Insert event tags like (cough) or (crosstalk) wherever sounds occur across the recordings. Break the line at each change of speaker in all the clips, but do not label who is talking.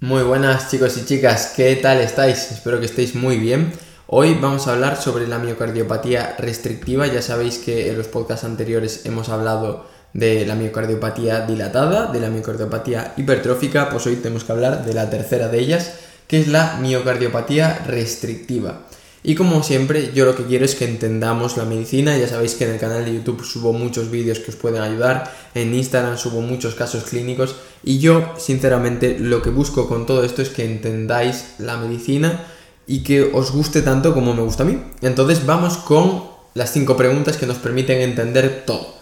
Muy buenas chicos y chicas, ¿qué tal estáis? Espero que estéis muy bien. Hoy vamos a hablar sobre la miocardiopatía restrictiva. Ya sabéis que en los podcasts anteriores hemos hablado de la miocardiopatía dilatada, de la miocardiopatía hipertrófica, pues hoy tenemos que hablar de la tercera de ellas, que es la miocardiopatía restrictiva. Y como siempre, yo lo que quiero es que entendamos la medicina. Ya sabéis que en el canal de YouTube subo muchos vídeos que os pueden ayudar. En Instagram subo muchos casos clínicos. Y yo, sinceramente, lo que busco con todo esto es que entendáis la medicina y que os guste tanto como me gusta a mí. Entonces vamos con las cinco preguntas que nos permiten entender todo.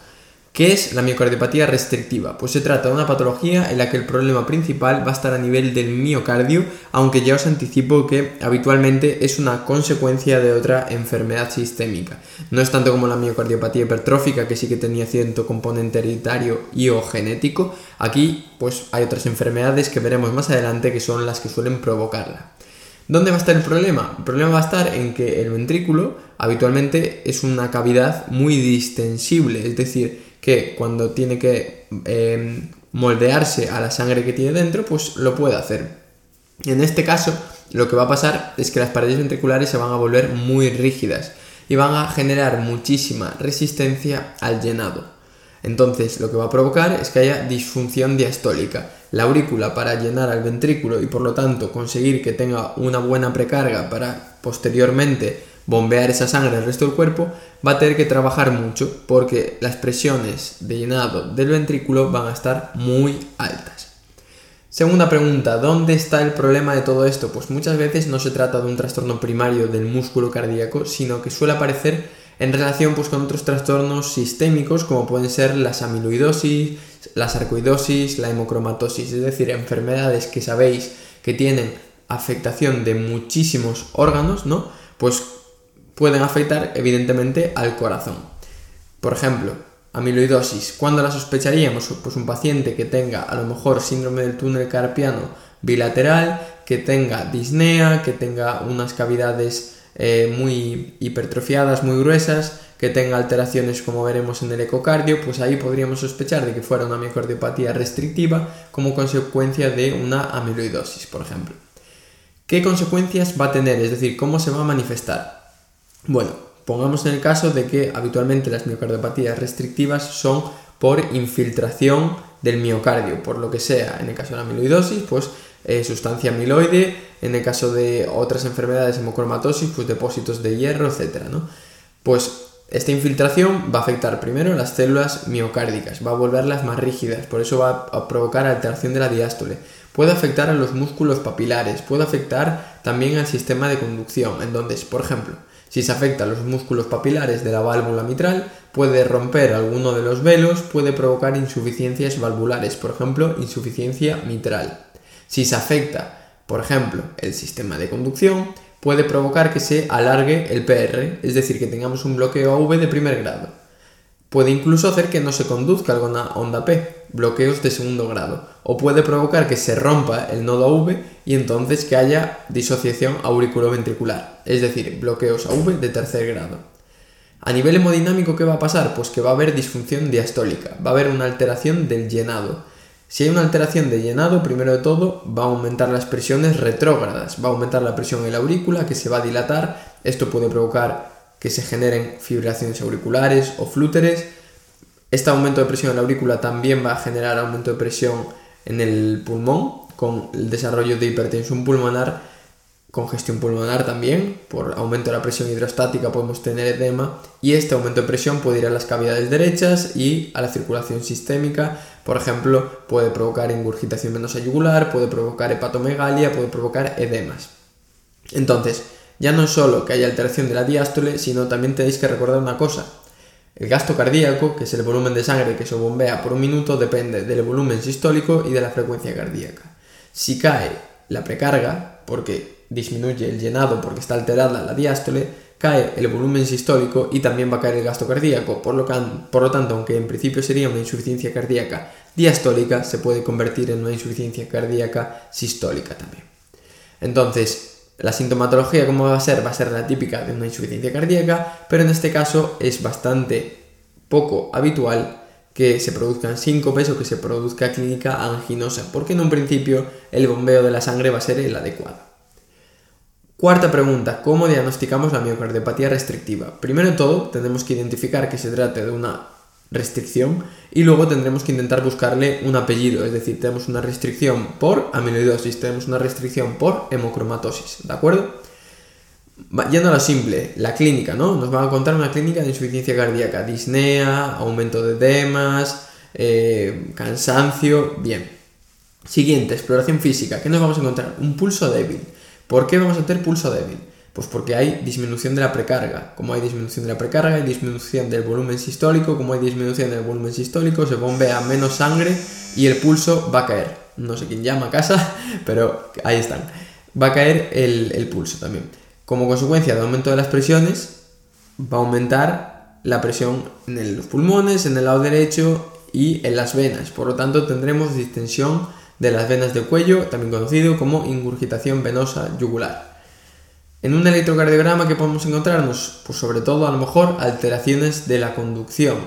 ¿Qué es la miocardiopatía restrictiva? Pues se trata de una patología en la que el problema principal va a estar a nivel del miocardio, aunque ya os anticipo que habitualmente es una consecuencia de otra enfermedad sistémica. No es tanto como la miocardiopatía hipertrófica, que sí que tenía cierto componente hereditario y o genético. Aquí pues hay otras enfermedades que veremos más adelante que son las que suelen provocarla. ¿Dónde va a estar el problema? El problema va a estar en que el ventrículo habitualmente es una cavidad muy distensible, es decir, que cuando tiene que em, moldearse a la sangre que tiene dentro, pues lo puede hacer. En este caso, lo que va a pasar es que las paredes ventriculares se van a volver muy rígidas y van a generar muchísima resistencia al llenado. Entonces, lo que va a provocar es que haya disfunción diastólica. La aurícula para llenar al ventrículo y por lo tanto conseguir que tenga una buena precarga para posteriormente bombear esa sangre al resto del cuerpo, va a tener que trabajar mucho porque las presiones de llenado del ventrículo van a estar muy altas. Segunda pregunta, ¿dónde está el problema de todo esto? Pues muchas veces no se trata de un trastorno primario del músculo cardíaco, sino que suele aparecer en relación pues, con otros trastornos sistémicos como pueden ser la amiloidosis, la sarcoidosis, la hemocromatosis, es decir, enfermedades que sabéis que tienen afectación de muchísimos órganos, ¿no? Pues pueden afectar evidentemente al corazón. Por ejemplo, amiloidosis. ¿Cuándo la sospecharíamos? Pues un paciente que tenga a lo mejor síndrome del túnel carpiano bilateral, que tenga disnea, que tenga unas cavidades eh, muy hipertrofiadas, muy gruesas, que tenga alteraciones como veremos en el ecocardio, pues ahí podríamos sospechar de que fuera una miocardiopatía restrictiva como consecuencia de una amiloidosis, por ejemplo. ¿Qué consecuencias va a tener? Es decir, ¿cómo se va a manifestar? Bueno, pongamos en el caso de que habitualmente las miocardiopatías restrictivas son por infiltración del miocardio, por lo que sea. En el caso de la amiloidosis, pues eh, sustancia amiloide, en el caso de otras enfermedades, hemocromatosis, pues depósitos de hierro, etc. ¿no? Pues esta infiltración va a afectar primero las células miocárdicas, va a volverlas más rígidas, por eso va a provocar alteración de la diástole. Puede afectar a los músculos papilares, puede afectar también al sistema de conducción, en donde, por ejemplo, si se afecta a los músculos papilares de la válvula mitral, puede romper alguno de los velos, puede provocar insuficiencias valvulares, por ejemplo, insuficiencia mitral. Si se afecta, por ejemplo, el sistema de conducción, puede provocar que se alargue el PR, es decir, que tengamos un bloqueo AV de primer grado. Puede incluso hacer que no se conduzca alguna onda P, bloqueos de segundo grado, o puede provocar que se rompa el nodo AV y entonces que haya disociación auriculoventricular, es decir, bloqueos AV de tercer grado. A nivel hemodinámico, ¿qué va a pasar? Pues que va a haber disfunción diastólica, va a haber una alteración del llenado. Si hay una alteración de llenado, primero de todo, va a aumentar las presiones retrógradas, va a aumentar la presión en la aurícula que se va a dilatar, esto puede provocar que se generen fibrilaciones auriculares o flúteres. Este aumento de presión en la aurícula también va a generar aumento de presión en el pulmón con el desarrollo de hipertensión pulmonar, congestión pulmonar también, por aumento de la presión hidrostática podemos tener edema y este aumento de presión puede ir a las cavidades derechas y a la circulación sistémica, por ejemplo, puede provocar ingurgitación venosa yugular, puede provocar hepatomegalia, puede provocar edemas. Entonces, ya no solo que haya alteración de la diástole, sino también tenéis que recordar una cosa. El gasto cardíaco, que es el volumen de sangre que se bombea por un minuto, depende del volumen sistólico y de la frecuencia cardíaca. Si cae la precarga, porque disminuye el llenado porque está alterada la diástole, cae el volumen sistólico y también va a caer el gasto cardíaco. Por lo, por lo tanto, aunque en principio sería una insuficiencia cardíaca diastólica, se puede convertir en una insuficiencia cardíaca sistólica también. Entonces, la sintomatología, ¿cómo va a ser? Va a ser la típica de una insuficiencia cardíaca, pero en este caso es bastante poco habitual que se produzcan síncopes o que se produzca clínica anginosa, porque en un principio el bombeo de la sangre va a ser el adecuado. Cuarta pregunta, ¿cómo diagnosticamos la miocardiopatía restrictiva? Primero de todo, tenemos que identificar que se trata de una restricción y luego tendremos que intentar buscarle un apellido, es decir, tenemos una restricción por amiloidosis, tenemos una restricción por hemocromatosis, ¿de acuerdo? Yendo a lo simple, la clínica, ¿no? Nos van a contar una clínica de insuficiencia cardíaca, disnea, aumento de edemas, eh, cansancio, bien. Siguiente, exploración física, ¿qué nos vamos a encontrar? Un pulso débil. ¿Por qué vamos a tener pulso débil? Pues porque hay disminución de la precarga. Como hay disminución de la precarga, hay disminución del volumen sistólico. Como hay disminución del volumen sistólico, se bombea menos sangre y el pulso va a caer. No sé quién llama a casa, (laughs) pero ahí están. Va a caer el, pulso también. Como consecuencia del aumento de las presiones, va a aumentar la presión en los pulmones, en el lado derecho y en las venas. Por lo tanto, tendremos distensión de las venas del cuello, también conocido como ingurgitación venosa yugular. En un electrocardiograma que podemos encontrarnos, pues sobre todo a lo mejor alteraciones de la conducción.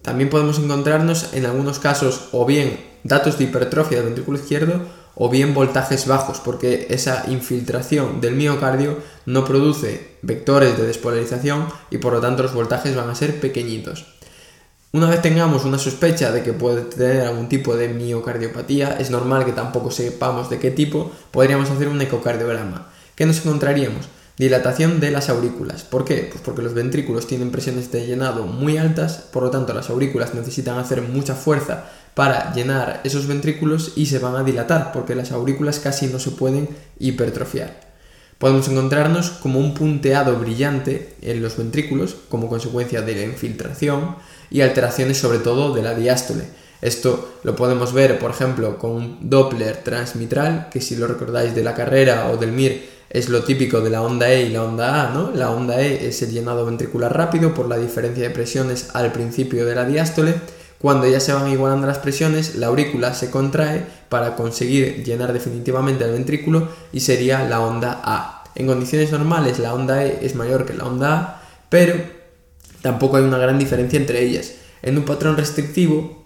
También podemos encontrarnos en algunos casos o bien datos de hipertrofia del ventrículo izquierdo o bien voltajes bajos, porque esa infiltración del miocardio no produce vectores de despolarización y por lo tanto los voltajes van a ser pequeñitos. Una vez tengamos una sospecha de que puede tener algún tipo de miocardiopatía, es normal que tampoco sepamos de qué tipo, podríamos hacer un ecocardiograma. ¿Qué nos encontraríamos? Dilatación de las aurículas. ¿Por qué? Pues porque los ventrículos tienen presiones de llenado muy altas, por lo tanto las aurículas necesitan hacer mucha fuerza para llenar esos ventrículos y se van a dilatar, porque las aurículas casi no se pueden hipertrofiar. Podemos encontrarnos como un punteado brillante en los ventrículos como consecuencia de la infiltración y alteraciones sobre todo de la diástole. Esto lo podemos ver, por ejemplo, con un Doppler transmitral, que si lo recordáis de la carrera o del MIR es lo típico de la onda E y la onda A, ¿no? La onda E es el llenado ventricular rápido por la diferencia de presiones al principio de la diástole. Cuando ya se van igualando las presiones, la aurícula se contrae para conseguir llenar definitivamente el ventrículo y sería la onda A. En condiciones normales la onda E es mayor que la onda A, pero tampoco hay una gran diferencia entre ellas. En un patrón restrictivo,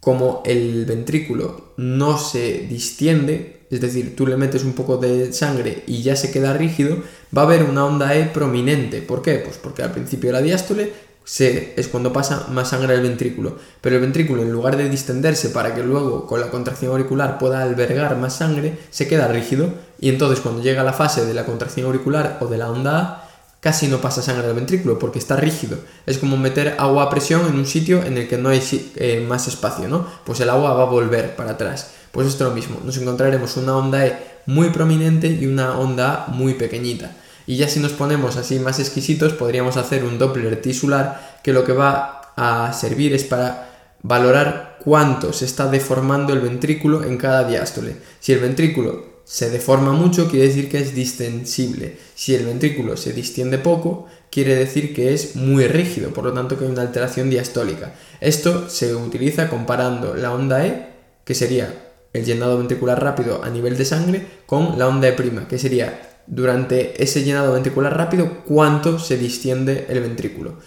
como el ventrículo no se distiende, es decir, tú le metes un poco de sangre y ya se queda rígido, va a haber una onda E prominente. ¿Por qué? Pues porque al principio de la diástole se, es cuando pasa más sangre al ventrículo, pero el ventrículo en lugar de distenderse para que luego con la contracción auricular pueda albergar más sangre, se queda rígido y entonces cuando llega la fase de la contracción auricular o de la onda A, casi no pasa sangre al ventrículo porque está rígido. Es como meter agua a presión en un sitio en el que no hay eh, más espacio, ¿no? Pues el agua va a volver para atrás. Pues esto es lo mismo, nos encontraremos una onda E muy prominente y una onda A muy pequeñita. Y ya si nos ponemos así más exquisitos, podríamos hacer un Doppler tisular que lo que va a servir es para valorar cuánto se está deformando el ventrículo en cada diástole. Si el ventrículo se deforma mucho, quiere decir que es distensible. Si el ventrículo se distiende poco, quiere decir que es muy rígido, por lo tanto que hay una alteración diastólica. Esto se utiliza comparando la onda E, que sería el llenado ventricular rápido a nivel de sangre con la onda E', que sería durante ese llenado ventricular rápido cuánto se distiende el ventrículo.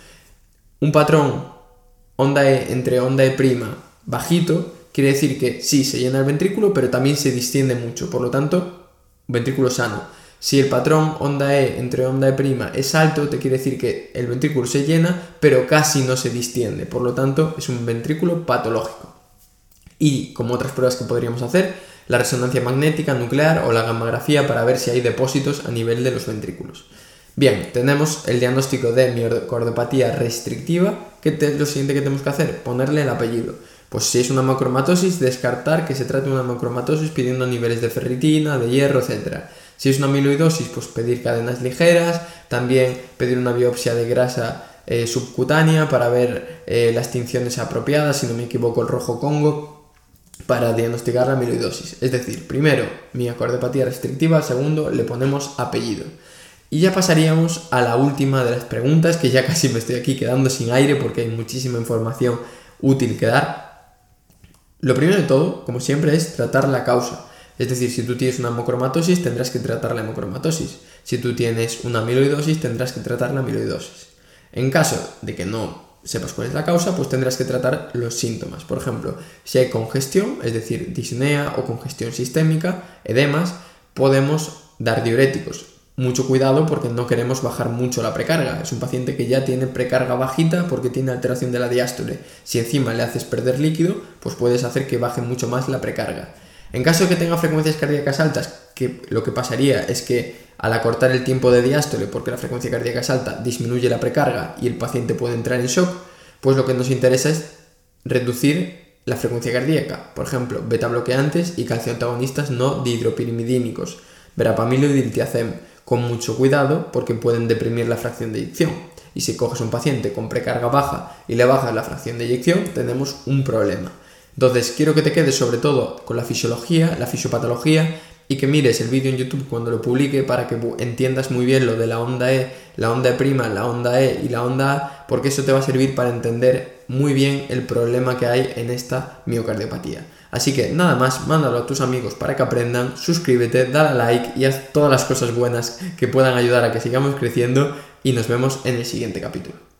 Un patrón onda E entre onda E' bajito quiere decir que sí se llena el ventrículo, pero también se distiende mucho, por lo tanto, ventrículo sano. Si el patrón onda E entre onda E' es alto, te quiere decir que el ventrículo se llena, pero casi no se distiende, por lo tanto, es un ventrículo patológico y como otras pruebas que podríamos hacer, la resonancia magnética nuclear o la gammagrafía para ver si hay depósitos a nivel de los ventrículos. Bien, tenemos el diagnóstico de miocardiopatía restrictiva, que es lo siguiente que tenemos que hacer, ponerle el apellido. Pues si es una macromatosis, descartar que se trate de una macromatosis pidiendo niveles de ferritina, de hierro, etc. Si es una amiloidosis, pues pedir cadenas ligeras, también pedir una biopsia de grasa eh, subcutánea para ver eh, las tinciones apropiadas, si no me equivoco el rojo congo, para diagnosticar la amiloidosis. Es decir, primero, miocardiopatía restrictiva, segundo, le ponemos apellido. Y ya pasaríamos a la última de las preguntas, que ya casi me estoy aquí quedando sin aire porque hay muchísima información útil que dar. Lo primero de todo, como siempre, es tratar la causa. Es decir, si tú tienes una hemocromatosis, tendrás que tratar la hemocromatosis. Si tú tienes una amiloidosis, tendrás que tratar la amiloidosis. En caso de que no sepas cuál es la causa, pues tendrás que tratar los síntomas. Por ejemplo, si hay congestión, es decir, disnea o congestión sistémica, edemas, podemos dar diuréticos. Mucho cuidado porque no queremos bajar mucho la precarga. Es un paciente que ya tiene precarga bajita porque tiene alteración de la diástole. Si encima le haces perder líquido, pues puedes hacer que baje mucho más la precarga. En caso de que tenga frecuencias cardíacas altas, que lo que pasaría es que al acortar el tiempo de diástole, porque la frecuencia cardíaca es alta, disminuye la precarga y el paciente puede entrar en shock, pues lo que nos interesa es reducir la frecuencia cardíaca. Por ejemplo, beta bloqueantes y calcio antagonistas no dihidropirimidínicos, verapamilo y diltiazem, con mucho cuidado porque pueden deprimir la fracción de eyección. Y si coges un paciente con precarga baja y le bajas la fracción de eyección, tenemos un problema. Entonces, quiero que te quedes sobre todo con la fisiología, la fisiopatología y que mires el vídeo en YouTube cuando lo publique para que entiendas muy bien lo de la onda E, la onda E', la onda E y la onda A, porque eso te va a servir para entender muy bien el problema que hay en esta miocardiopatía. Así que nada más, mándalo a tus amigos para que aprendan, suscríbete, dale like y haz todas las cosas buenas que puedan ayudar a que sigamos creciendo y nos vemos en el siguiente capítulo.